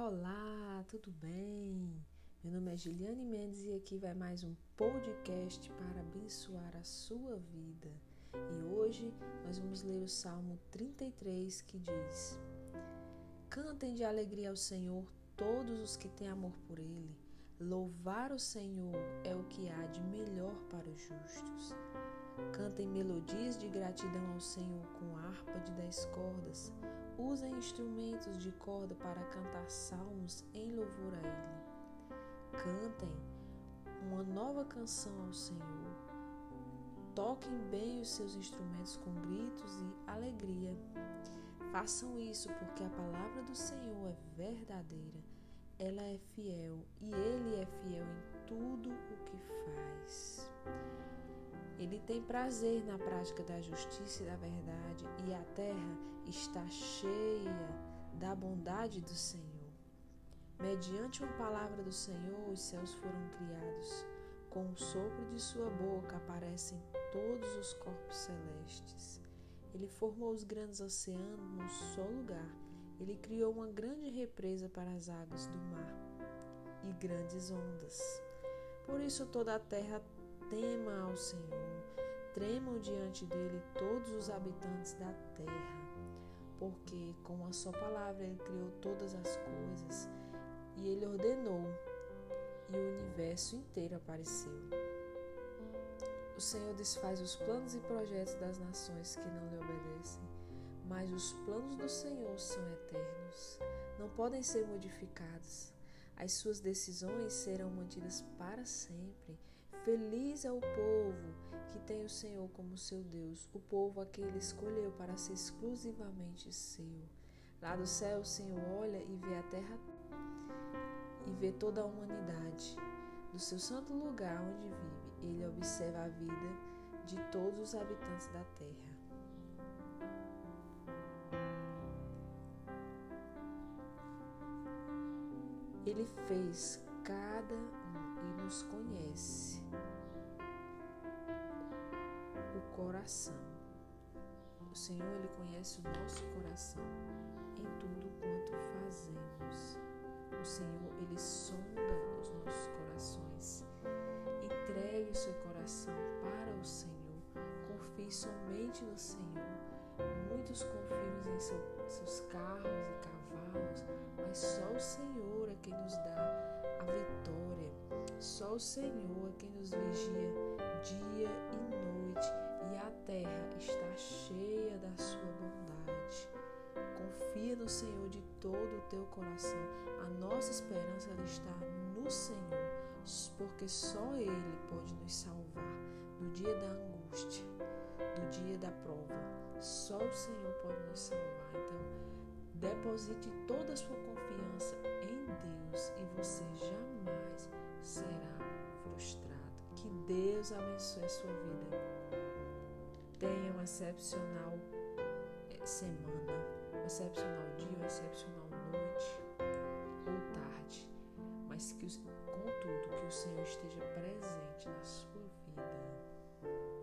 Olá, tudo bem? Meu nome é Giliane Mendes e aqui vai mais um podcast para abençoar a sua vida. E hoje nós vamos ler o Salmo 33 que diz: Cantem de alegria ao Senhor todos os que têm amor por Ele. Louvar o Senhor é o que há de melhor para os justos. Cantem melodias de gratidão ao Senhor com harpa de dez cordas. Usem instrumentos de corda para cantar salmos em louvor a Ele. Cantem uma nova canção ao Senhor. Toquem bem os seus instrumentos com gritos e alegria. Façam isso porque a palavra do Senhor é verdadeira, ela é fiel e Ele é fiel em tudo o que faz. Ele tem prazer na prática da justiça e da verdade, e a terra está cheia da bondade do Senhor. Mediante uma palavra do Senhor, os céus foram criados. Com o sopro de sua boca aparecem todos os corpos celestes. Ele formou os grandes oceanos num só lugar. Ele criou uma grande represa para as águas do mar e grandes ondas. Por isso toda a terra tema ao Senhor, tremam diante dele todos os habitantes da terra, porque com a sua palavra ele criou todas as coisas e ele ordenou, e o universo inteiro apareceu. O Senhor desfaz os planos e projetos das nações que não lhe obedecem, mas os planos do Senhor são eternos, não podem ser modificados. As suas decisões serão mantidas para sempre. Feliz é o povo que tem o Senhor como seu Deus, o povo a quem ele escolheu para ser exclusivamente seu. Lá do céu o Senhor olha e vê a terra e vê toda a humanidade. Do seu santo lugar onde vive, ele observa a vida de todos os habitantes da terra. Ele fez cada um e nos conhece coração. O Senhor, Ele conhece o nosso coração em tudo quanto fazemos. O Senhor, Ele sonda os nossos corações. Entregue o seu coração para o Senhor. Confie somente no Senhor. Muitos confiam em seu, seus carros e cavalos, mas só o Senhor é quem nos dá a vitória. Só o Senhor é quem nos vigia dia e noite, teu coração. A nossa esperança está no Senhor, porque só Ele pode nos salvar no dia da angústia, do dia da prova. Só o Senhor pode nos salvar. Então, deposite toda a sua confiança em Deus e você jamais será frustrado. Que Deus abençoe a sua vida. Tenha uma excepcional eh, semana, um excepcional dia, uma excepcional que, contudo, que o Senhor esteja presente na sua vida.